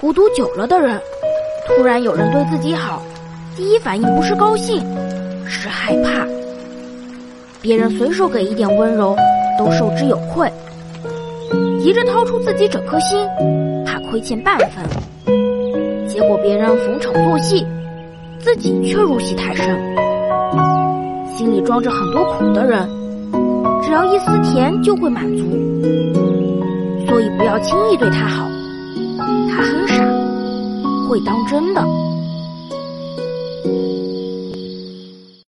孤独久了的人，突然有人对自己好，第一反应不是高兴，是害怕。别人随手给一点温柔，都受之有愧，急着掏出自己整颗心，怕亏欠半分。结果别人逢场作戏，自己却入戏太深。心里装着很多苦的人，只要一丝甜就会满足。所以不要轻易对他好。他很，会当真的。